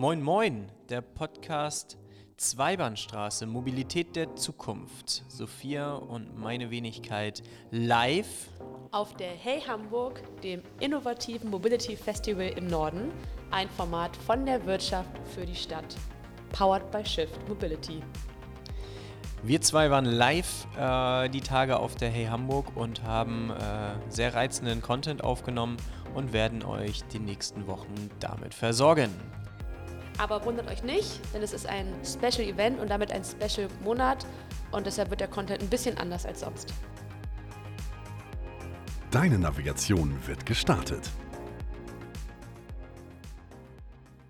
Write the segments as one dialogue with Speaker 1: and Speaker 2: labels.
Speaker 1: Moin Moin, der Podcast Zweibahnstraße, Mobilität der Zukunft. Sophia und meine Wenigkeit live
Speaker 2: auf der Hey Hamburg, dem innovativen Mobility Festival im Norden, ein Format von der Wirtschaft für die Stadt. Powered by Shift Mobility.
Speaker 1: Wir zwei waren live äh, die Tage auf der Hey Hamburg und haben äh, sehr reizenden Content aufgenommen und werden euch die nächsten Wochen damit versorgen.
Speaker 2: Aber wundert euch nicht, denn es ist ein Special Event und damit ein Special Monat und deshalb wird der Content ein bisschen anders als sonst.
Speaker 3: Deine Navigation wird gestartet.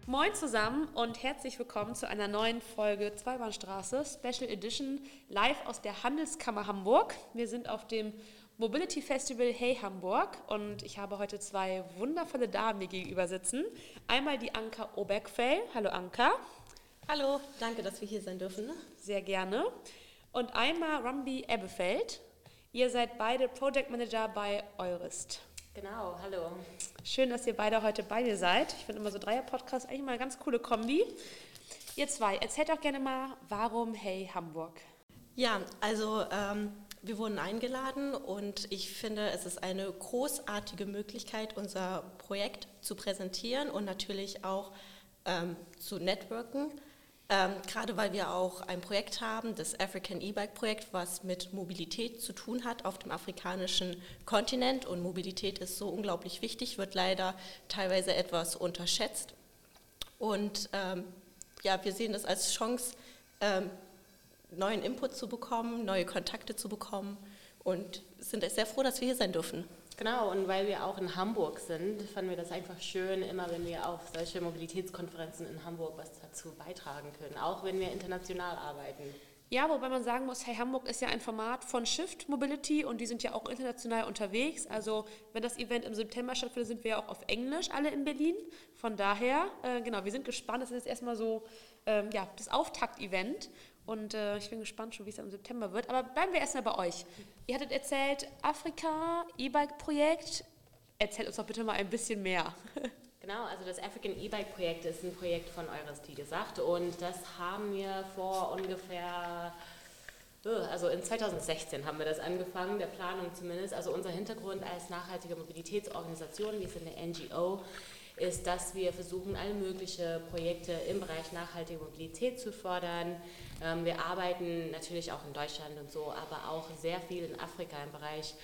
Speaker 2: Moin zusammen und herzlich willkommen zu einer neuen Folge Zweibahnstraße Special Edition live aus der Handelskammer Hamburg. Wir sind auf dem Mobility Festival Hey Hamburg und ich habe heute zwei wundervolle Damen mir gegenüber sitzen. Einmal die Anka Obergfell. Hallo Anka.
Speaker 4: Hallo, danke, dass wir hier sein dürfen.
Speaker 2: Sehr gerne. Und einmal Rumbi Ebbefeld. Ihr seid beide Project Manager bei Eurist.
Speaker 4: Genau, hallo.
Speaker 2: Schön, dass ihr beide heute bei mir seid. Ich finde immer so Dreier-Podcasts eigentlich mal eine ganz coole Kombi. Ihr zwei, erzählt doch gerne mal, warum Hey Hamburg?
Speaker 4: Ja, also ähm, wir wurden eingeladen und ich finde, es ist eine großartige Möglichkeit, unser Projekt zu präsentieren und natürlich auch ähm, zu networken. Ähm, gerade weil wir auch ein Projekt haben, das African E-Bike-Projekt, was mit Mobilität zu tun hat auf dem afrikanischen Kontinent. Und Mobilität ist so unglaublich wichtig, wird leider teilweise etwas unterschätzt. Und ähm, ja, wir sehen das als Chance, ähm, neuen Input zu bekommen, neue Kontakte zu bekommen und sind sehr froh, dass wir hier sein dürfen.
Speaker 5: Genau, und weil wir auch in Hamburg sind, fanden wir das einfach schön, immer wenn wir auf solche Mobilitätskonferenzen in Hamburg was dazu beitragen können, auch wenn wir international arbeiten.
Speaker 2: Ja, wobei man sagen muss, hey, Hamburg ist ja ein Format von Shift Mobility und die sind ja auch international unterwegs. Also wenn das Event im September stattfindet, sind wir ja auch auf Englisch alle in Berlin. Von daher, äh, genau, wir sind gespannt. Das ist jetzt erstmal so ähm, ja, das Auftakt-Event und äh, ich bin gespannt schon, wie es im September wird. Aber bleiben wir erstmal bei euch. Ihr hattet erzählt, Afrika, E-Bike-Projekt. Erzählt uns doch bitte mal ein bisschen mehr.
Speaker 5: Genau, also das African E-Bike-Projekt ist ein Projekt von Eures, wie gesagt. Und das haben wir vor ungefähr äh, also in 2016 haben wir das angefangen, der Planung zumindest. Also unser Hintergrund als nachhaltige Mobilitätsorganisation, wir sind eine NGO, ist, dass wir versuchen, alle möglichen Projekte im Bereich nachhaltige Mobilität zu fördern. Ähm, wir arbeiten natürlich auch in Deutschland und so, aber auch sehr viel in Afrika im Bereich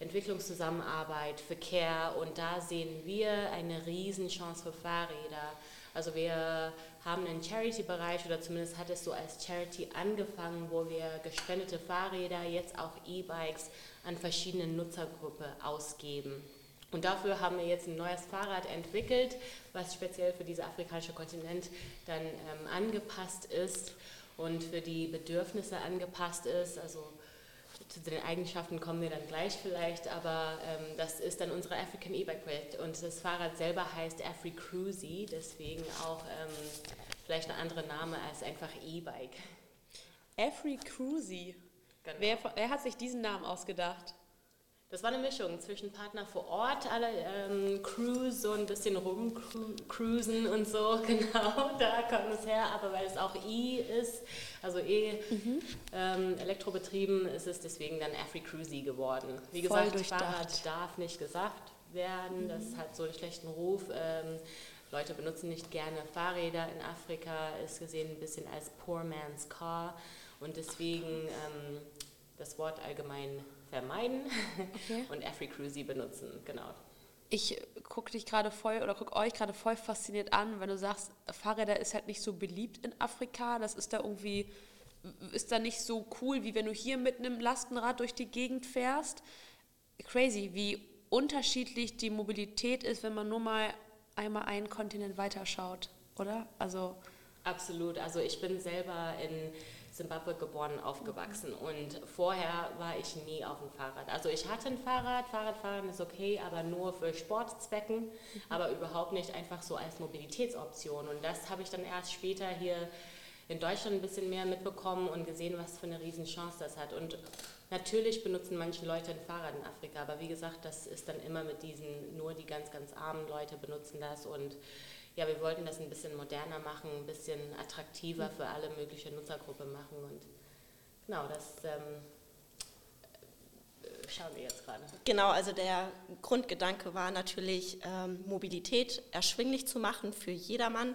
Speaker 5: Entwicklungszusammenarbeit, Verkehr und da sehen wir eine Riesenchance für Fahrräder. Also wir haben einen Charity-Bereich oder zumindest hat es so als Charity angefangen, wo wir gespendete Fahrräder, jetzt auch E-Bikes an verschiedene Nutzergruppen ausgeben. Und dafür haben wir jetzt ein neues Fahrrad entwickelt, was speziell für diesen afrikanischen Kontinent dann ähm, angepasst ist und für die Bedürfnisse angepasst ist. Also zu den Eigenschaften kommen wir dann gleich vielleicht, aber ähm, das ist dann unser African E-Bike-Projekt. Und das Fahrrad selber heißt Afri Cruisy, deswegen auch ähm, vielleicht ein anderer Name als einfach E-Bike.
Speaker 2: Afri Cruisy. Genau. Wer, wer hat sich diesen Namen ausgedacht?
Speaker 5: Das war eine Mischung zwischen Partner vor Ort, alle ähm, Cruise, so ein bisschen rumcruisen und so, genau, da kommt es her, aber weil es auch E ist, also E mhm. ähm, elektrobetrieben, ist es deswegen dann Afri Cruisy geworden. Wie gesagt, Fahrrad darf nicht gesagt werden, mhm. das hat so einen schlechten Ruf. Ähm, Leute benutzen nicht gerne Fahrräder in Afrika, ist gesehen ein bisschen als Poor Man's Car und deswegen ähm, das Wort allgemein vermeiden okay. und AfriCruisy benutzen, genau.
Speaker 2: Ich gucke dich gerade voll oder gucke euch gerade voll fasziniert an, wenn du sagst, Fahrräder ist halt nicht so beliebt in Afrika. Das ist da irgendwie, ist da nicht so cool, wie wenn du hier mit einem Lastenrad durch die Gegend fährst. Crazy, wie unterschiedlich die Mobilität ist, wenn man nur mal einmal einen Kontinent weiterschaut, oder? Also
Speaker 5: Absolut. Also ich bin selber in Zimbabwe geboren, aufgewachsen und vorher war ich nie auf dem Fahrrad. Also ich hatte ein Fahrrad, Fahrradfahren ist okay, aber nur für Sportzwecken, mhm. aber überhaupt nicht einfach so als Mobilitätsoption. Und das habe ich dann erst später hier in Deutschland ein bisschen mehr mitbekommen und gesehen, was für eine Riesenchance das hat. Und natürlich benutzen manche Leute ein Fahrrad in Afrika, aber wie gesagt, das ist dann immer mit diesen, nur die ganz, ganz armen Leute benutzen das und ja, wir wollten das ein bisschen moderner machen, ein bisschen attraktiver für alle mögliche Nutzergruppen machen und genau, das ähm, äh, schauen wir jetzt gerade.
Speaker 4: Genau, also der Grundgedanke war natürlich, ähm, Mobilität erschwinglich zu machen für jedermann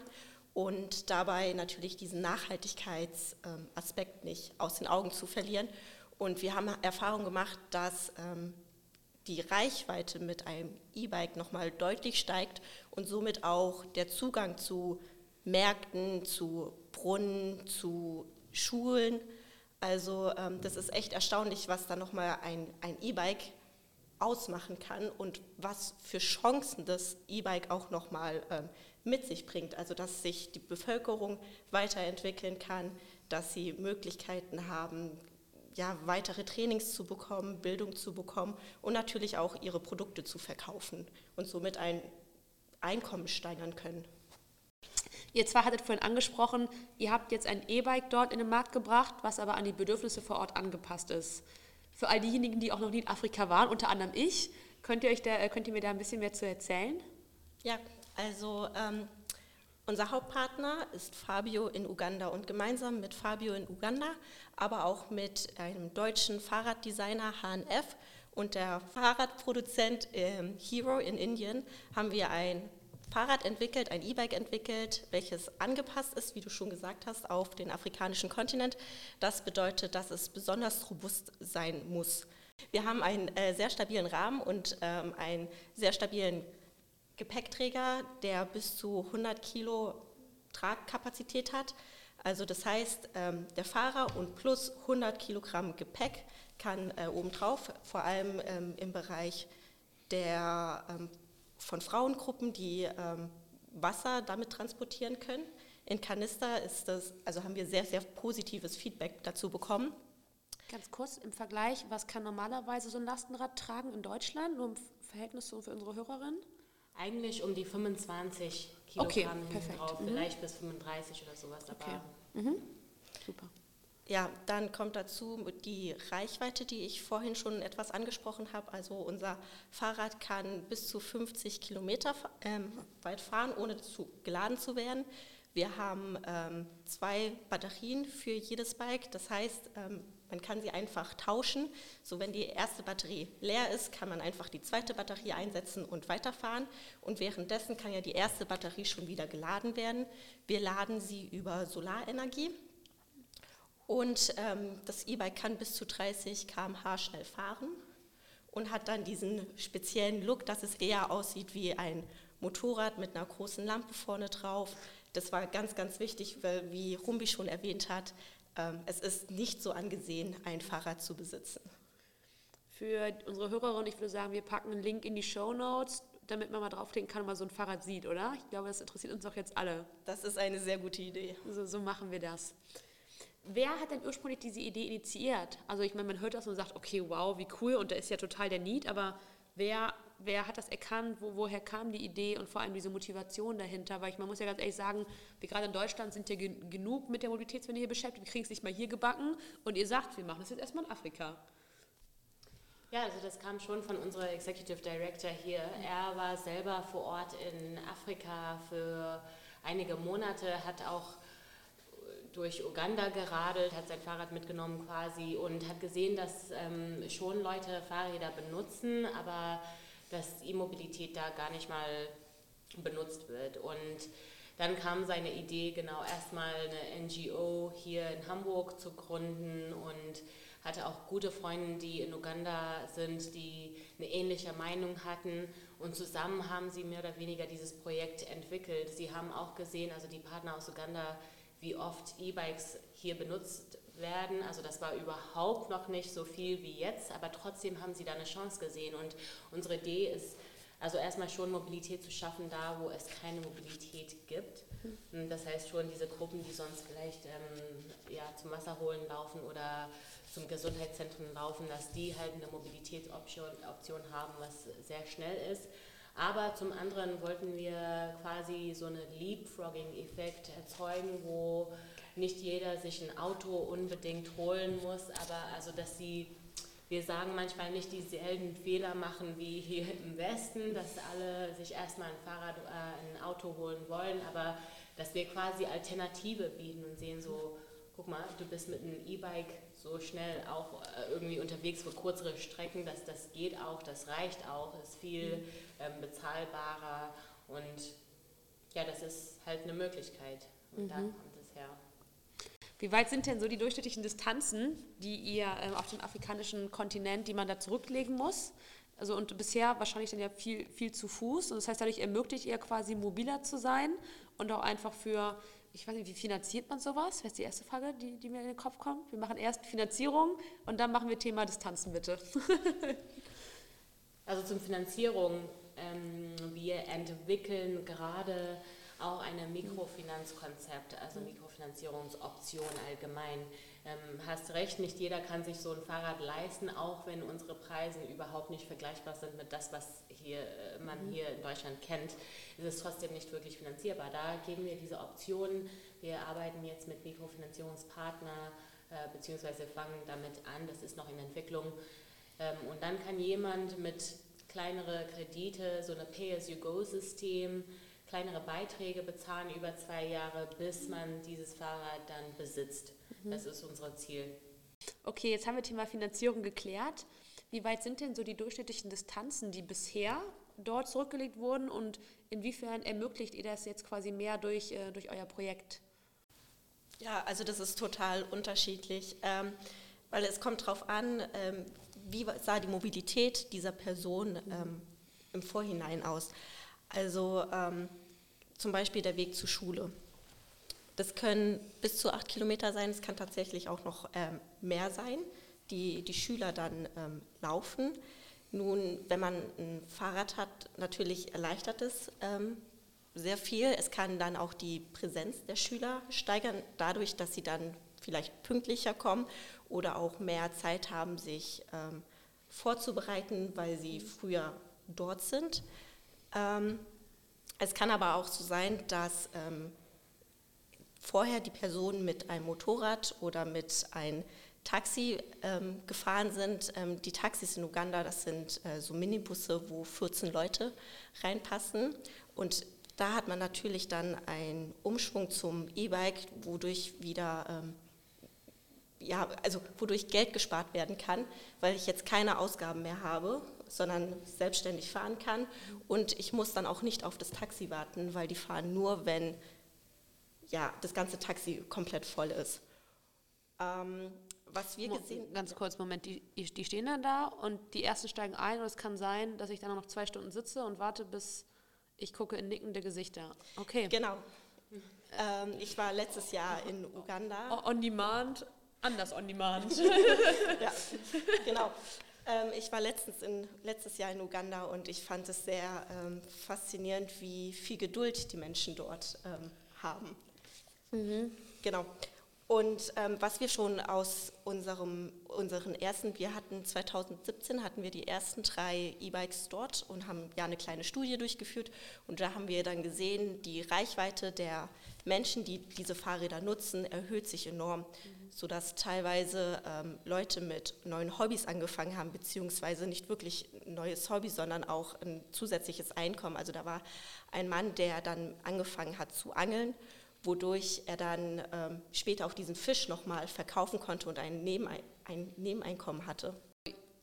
Speaker 4: und dabei natürlich diesen Nachhaltigkeitsaspekt ähm, nicht aus den Augen zu verlieren. Und wir haben Erfahrung gemacht, dass ähm, die Reichweite mit einem E-Bike nochmal deutlich steigt und somit auch der Zugang zu Märkten, zu Brunnen, zu Schulen. Also ähm, das ist echt erstaunlich, was da nochmal ein, E-Bike ausmachen kann und was für Chancen das E-Bike auch nochmal ähm, mit sich bringt. Also dass sich die Bevölkerung weiterentwickeln kann, dass sie Möglichkeiten haben, ja, weitere Trainings zu bekommen, Bildung zu bekommen und natürlich auch ihre Produkte zu verkaufen und somit ein Einkommen steigern können.
Speaker 2: Ihr zwei hattet vorhin angesprochen, ihr habt jetzt ein E-Bike dort in den Markt gebracht, was aber an die Bedürfnisse vor Ort angepasst ist. Für all diejenigen, die auch noch nie in Afrika waren, unter anderem ich, könnt ihr, euch da, könnt ihr mir da ein bisschen mehr zu erzählen?
Speaker 4: Ja, also ähm, unser Hauptpartner ist Fabio in Uganda und gemeinsam mit Fabio in Uganda, aber auch mit einem deutschen Fahrraddesigner HNF und der Fahrradproduzent ähm, Hero in Indien haben wir ein Fahrrad entwickelt, ein E-Bike entwickelt, welches angepasst ist, wie du schon gesagt hast, auf den afrikanischen Kontinent. Das bedeutet, dass es besonders robust sein muss. Wir haben einen äh, sehr stabilen Rahmen und ähm, einen sehr stabilen Gepäckträger, der bis zu 100 Kilo Tragkapazität hat. Also das heißt, ähm, der Fahrer und plus 100 Kilogramm Gepäck kann äh, obendrauf, vor allem ähm, im Bereich der, ähm, von Frauengruppen, die Wasser damit transportieren können. In Kanister ist das, also haben wir sehr, sehr positives Feedback dazu bekommen.
Speaker 2: Ganz kurz im Vergleich, was kann normalerweise so ein Lastenrad tragen in Deutschland, nur im Verhältnis für unsere Hörerinnen?
Speaker 5: Eigentlich um die 25 Kilogramm okay, perfekt. drauf, mhm. vielleicht bis 35 oder sowas.
Speaker 2: Okay. Mhm. Super.
Speaker 4: Ja, dann kommt dazu die Reichweite, die ich vorhin schon etwas angesprochen habe. Also unser Fahrrad kann bis zu 50 Kilometer ähm, weit fahren, ohne zu, geladen zu werden. Wir haben ähm, zwei Batterien für jedes Bike. Das heißt, ähm, man kann sie einfach tauschen. So, wenn die erste Batterie leer ist, kann man einfach die zweite Batterie einsetzen und weiterfahren. Und währenddessen kann ja die erste Batterie schon wieder geladen werden. Wir laden sie über Solarenergie. Und ähm, das E-Bike kann bis zu 30 km/h schnell fahren und hat dann diesen speziellen Look, dass es eher aussieht wie ein Motorrad mit einer großen Lampe vorne drauf. Das war ganz, ganz wichtig, weil, wie Rumbi schon erwähnt hat, es ist nicht so angesehen, ein Fahrrad zu besitzen.
Speaker 2: Für unsere Hörerin, ich würde sagen, wir packen einen Link in die Show Notes, damit man mal draufklicken kann und mal so ein Fahrrad sieht, oder? Ich glaube, das interessiert uns doch jetzt alle.
Speaker 4: Das ist eine sehr gute Idee.
Speaker 2: So, so machen wir das. Wer hat denn ursprünglich diese Idee initiiert? Also ich meine, man hört das und sagt, okay, wow, wie cool und da ist ja total der Need, aber wer wer hat das erkannt, wo, woher kam die Idee und vor allem diese Motivation dahinter? Weil ich, man muss ja ganz ehrlich sagen, wir gerade in Deutschland sind ja gen genug mit der Mobilitätswende hier beschäftigt, wir kriegen es nicht mal hier gebacken und ihr sagt, wir machen das jetzt erstmal in Afrika.
Speaker 5: Ja, also das kam schon von unserer Executive Director hier. Er war selber vor Ort in Afrika für einige Monate, hat auch durch Uganda geradelt, hat sein Fahrrad mitgenommen quasi und hat gesehen, dass ähm, schon Leute Fahrräder benutzen, aber dass E-Mobilität da gar nicht mal benutzt wird. Und dann kam seine Idee, genau erstmal eine NGO hier in Hamburg zu gründen und hatte auch gute Freunde, die in Uganda sind, die eine ähnliche Meinung hatten. Und zusammen haben sie mehr oder weniger dieses Projekt entwickelt. Sie haben auch gesehen, also die Partner aus Uganda, wie oft E-Bikes hier benutzt werden. Also das war überhaupt noch nicht so viel wie jetzt, aber trotzdem haben sie da eine Chance gesehen. Und unsere Idee ist, also erstmal schon Mobilität zu schaffen, da wo es keine Mobilität gibt. Mhm. Das heißt schon diese Gruppen, die sonst vielleicht ähm, ja, zum Wasser laufen oder zum Gesundheitszentrum laufen, dass die halt eine Mobilitätsoption Option haben, was sehr schnell ist. Aber zum anderen wollten wir quasi so einen Leapfrogging-Effekt erzeugen, wo nicht jeder sich ein Auto unbedingt holen muss, aber also dass sie, wir sagen manchmal nicht dieselben Fehler machen wie hier im Westen, dass alle sich erstmal ein Fahrrad, äh, ein Auto holen wollen, aber dass wir quasi Alternative bieten und sehen so, guck mal, du bist mit einem E-Bike so schnell auch äh, irgendwie unterwegs für kürzere Strecken, dass das geht auch, das reicht auch, ist viel mhm. ähm, bezahlbarer und ja, das ist halt eine Möglichkeit und mhm. da kommt.
Speaker 2: Wie weit sind denn so die durchschnittlichen Distanzen, die ihr äh, auf dem afrikanischen Kontinent, die man da zurücklegen muss? Also und bisher wahrscheinlich dann ja viel, viel zu Fuß. Und das heißt, dadurch ermöglicht ihr quasi mobiler zu sein und auch einfach für ich weiß nicht, wie finanziert man sowas? Das ist die erste Frage, die, die mir in den Kopf kommt. Wir machen erst Finanzierung und dann machen wir Thema Distanzen, bitte.
Speaker 5: also zum Finanzierung. Ähm, wir entwickeln gerade auch ein Mikrofinanzkonzept, also Mikrofinanzierungsoption allgemein. Ähm, hast recht, nicht jeder kann sich so ein Fahrrad leisten, auch wenn unsere Preise überhaupt nicht vergleichbar sind mit das, was hier, äh, man mhm. hier in Deutschland kennt, ist es trotzdem nicht wirklich finanzierbar. Da geben wir diese Optionen. Wir arbeiten jetzt mit Mikrofinanzierungspartner äh, beziehungsweise fangen damit an, das ist noch in Entwicklung. Ähm, und dann kann jemand mit kleinere Kredite, so eine Pay-as-you-go-System, kleinere Beiträge bezahlen über zwei Jahre, bis man dieses Fahrrad dann besitzt. Mhm. Das ist unser Ziel.
Speaker 2: Okay, jetzt haben wir Thema Finanzierung geklärt. Wie weit sind denn so die durchschnittlichen Distanzen, die bisher dort zurückgelegt wurden und inwiefern ermöglicht ihr das jetzt quasi mehr durch, äh, durch euer Projekt?
Speaker 4: Ja, also das ist total unterschiedlich, ähm, weil es kommt darauf an, ähm, wie sah die Mobilität dieser Person ähm, im Vorhinein aus. Also ähm, zum Beispiel der Weg zur Schule. Das können bis zu acht Kilometer sein, es kann tatsächlich auch noch ähm, mehr sein, die die Schüler dann ähm, laufen. Nun, wenn man ein Fahrrad hat, natürlich erleichtert es ähm, sehr viel. Es kann dann auch die Präsenz der Schüler steigern, dadurch, dass sie dann vielleicht pünktlicher kommen oder auch mehr Zeit haben, sich ähm, vorzubereiten, weil sie früher dort sind. Es kann aber auch so sein, dass ähm, vorher die Personen mit einem Motorrad oder mit einem Taxi ähm, gefahren sind. Ähm, die Taxis in Uganda, das sind äh, so Minibusse, wo 14 Leute reinpassen. Und da hat man natürlich dann einen Umschwung zum E-Bike, wodurch wieder ähm, ja, also wodurch Geld gespart werden kann, weil ich jetzt keine Ausgaben mehr habe sondern selbstständig fahren kann. Und ich muss dann auch nicht auf das Taxi warten, weil die fahren nur, wenn ja, das ganze Taxi komplett voll ist.
Speaker 2: Ähm, was wir gesehen Ganz kurz, Moment, die, die stehen dann da und die ersten steigen ein und es kann sein, dass ich dann noch zwei Stunden sitze und warte, bis ich gucke in nickende Gesichter. Okay.
Speaker 4: Genau. Ähm, ich war letztes Jahr in Uganda.
Speaker 2: On Demand, anders On Demand.
Speaker 4: ja, genau. Ähm, ich war letztens in, letztes Jahr in Uganda und ich fand es sehr ähm, faszinierend, wie viel Geduld die Menschen dort ähm, haben. Mhm. Genau. Und ähm, was wir schon aus unserem, unseren ersten, wir hatten 2017 hatten wir die ersten drei E-Bikes dort und haben ja eine kleine Studie durchgeführt und da haben wir dann gesehen, die Reichweite der Menschen, die diese Fahrräder nutzen, erhöht sich enorm, mhm. Sodass teilweise ähm, Leute mit neuen Hobbys angefangen haben, beziehungsweise nicht wirklich ein neues Hobby, sondern auch ein zusätzliches Einkommen. Also da war ein Mann, der dann angefangen hat zu angeln, wodurch er dann ähm, später auch diesen Fisch nochmal verkaufen konnte und ein, Nebenein ein Nebeneinkommen hatte.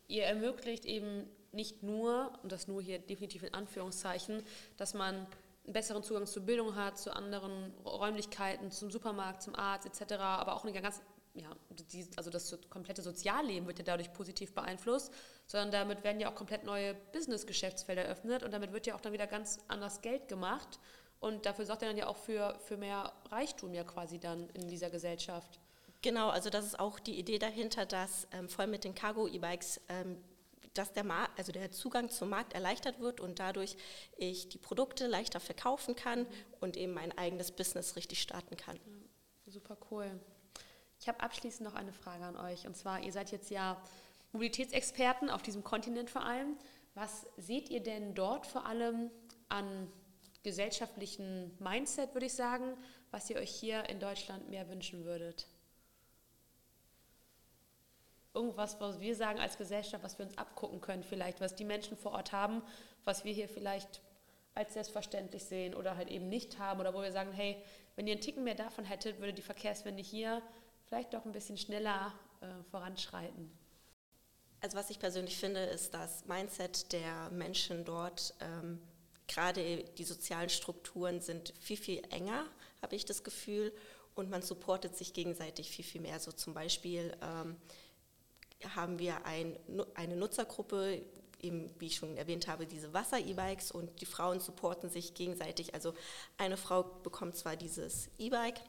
Speaker 2: Ihr ermöglicht eben nicht nur, und das nur hier definitiv in Anführungszeichen, dass man einen besseren Zugang zur Bildung hat, zu anderen Räumlichkeiten, zum Supermarkt, zum Arzt etc., aber auch eine ganz, ja, die, also das komplette Sozialleben wird ja dadurch positiv beeinflusst, sondern damit werden ja auch komplett neue Business-Geschäftsfelder eröffnet und damit wird ja auch dann wieder ganz anders Geld gemacht und dafür sorgt er dann ja auch für, für mehr Reichtum ja quasi dann in dieser Gesellschaft.
Speaker 4: Genau, also das ist auch die Idee dahinter, dass ähm, vor allem mit den Cargo-E-Bikes ähm, dass der, Mar also der Zugang zum Markt erleichtert wird und dadurch ich die Produkte leichter verkaufen kann und eben mein eigenes Business richtig starten kann.
Speaker 2: Ja, super cool. Ich habe abschließend noch eine Frage an euch. Und zwar, ihr seid jetzt ja Mobilitätsexperten auf diesem Kontinent vor allem. Was seht ihr denn dort vor allem an gesellschaftlichen Mindset, würde ich sagen, was ihr euch hier in Deutschland mehr wünschen würdet? irgendwas, was wir sagen als Gesellschaft, was wir uns abgucken können vielleicht, was die Menschen vor Ort haben, was wir hier vielleicht als selbstverständlich sehen oder halt eben nicht haben oder wo wir sagen, hey, wenn ihr einen Ticken mehr davon hättet, würde die Verkehrswende hier vielleicht doch ein bisschen schneller äh, voranschreiten.
Speaker 4: Also was ich persönlich finde, ist das Mindset der Menschen dort, ähm, gerade die sozialen Strukturen sind viel, viel enger, habe ich das Gefühl, und man supportet sich gegenseitig viel, viel mehr. So zum Beispiel ähm, haben wir ein, eine Nutzergruppe, eben, wie ich schon erwähnt habe, diese Wasser-E-Bikes und die Frauen supporten sich gegenseitig. Also eine Frau bekommt zwar dieses E-Bike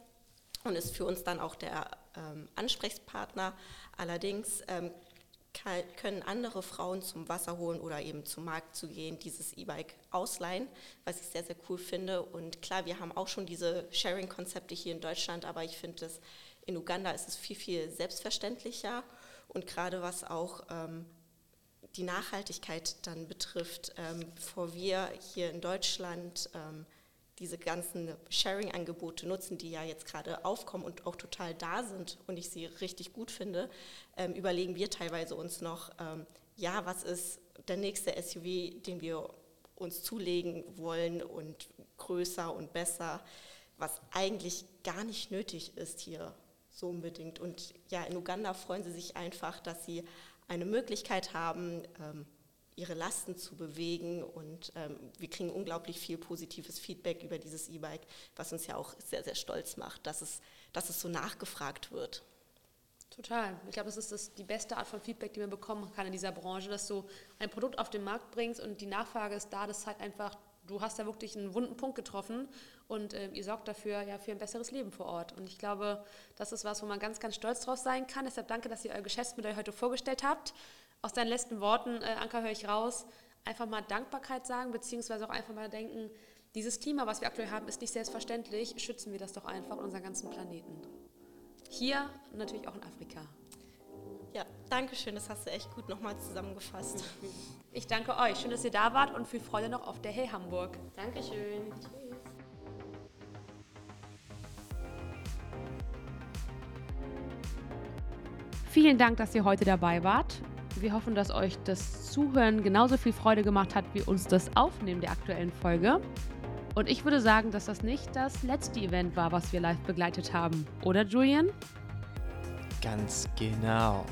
Speaker 4: und ist für uns dann auch der ähm, Ansprechpartner, allerdings ähm, kann, können andere Frauen zum Wasser holen oder eben zum Markt zu gehen, dieses E-Bike ausleihen, was ich sehr, sehr cool finde. Und klar, wir haben auch schon diese Sharing-Konzepte hier in Deutschland, aber ich finde es in Uganda ist es viel, viel selbstverständlicher und gerade was auch ähm, die Nachhaltigkeit dann betrifft, ähm, bevor wir hier in Deutschland ähm, diese ganzen Sharing-Angebote nutzen, die ja jetzt gerade aufkommen und auch total da sind und ich sie richtig gut finde, ähm, überlegen wir teilweise uns noch, ähm, ja, was ist der nächste SUV, den wir uns zulegen wollen und größer und besser, was eigentlich gar nicht nötig ist hier so unbedingt. Und ja, in Uganda freuen sie sich einfach, dass sie eine Möglichkeit haben, ähm, ihre Lasten zu bewegen. Und ähm, wir kriegen unglaublich viel positives Feedback über dieses E-Bike, was uns ja auch sehr, sehr stolz macht, dass es, dass es so nachgefragt wird.
Speaker 2: Total. Ich glaube, das ist das, die beste Art von Feedback, die man bekommen kann in dieser Branche, dass du ein Produkt auf den Markt bringst und die Nachfrage ist da, das zeigt einfach, du hast da wirklich einen wunden Punkt getroffen und äh, ihr sorgt dafür ja für ein besseres Leben vor Ort. Und ich glaube, das ist was, wo man ganz, ganz stolz drauf sein kann. Deshalb danke, dass ihr euer Geschäftsmodell heute vorgestellt habt aus deinen letzten Worten, äh, Anka, höre ich raus, einfach mal Dankbarkeit sagen, beziehungsweise auch einfach mal denken, dieses Klima, was wir aktuell haben, ist nicht selbstverständlich. Schützen wir das doch einfach in unseren ganzen Planeten. Hier und natürlich auch in Afrika.
Speaker 4: Ja, danke schön, das hast du echt gut nochmal zusammengefasst.
Speaker 2: Ich danke euch. Schön, dass ihr da wart und viel Freude noch auf der Hey Hamburg.
Speaker 5: Dankeschön.
Speaker 2: Vielen Dank, dass ihr heute dabei wart. Wir hoffen, dass euch das Zuhören genauso viel Freude gemacht hat wie uns das Aufnehmen der aktuellen Folge. Und ich würde sagen, dass das nicht das letzte Event war, was wir live begleitet haben. Oder, Julian?
Speaker 1: Ganz genau.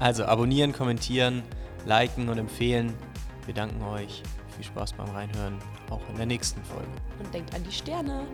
Speaker 1: Also abonnieren, kommentieren, liken und empfehlen. Wir danken euch. Viel Spaß beim Reinhören, auch in der nächsten Folge.
Speaker 2: Und denkt an die Sterne.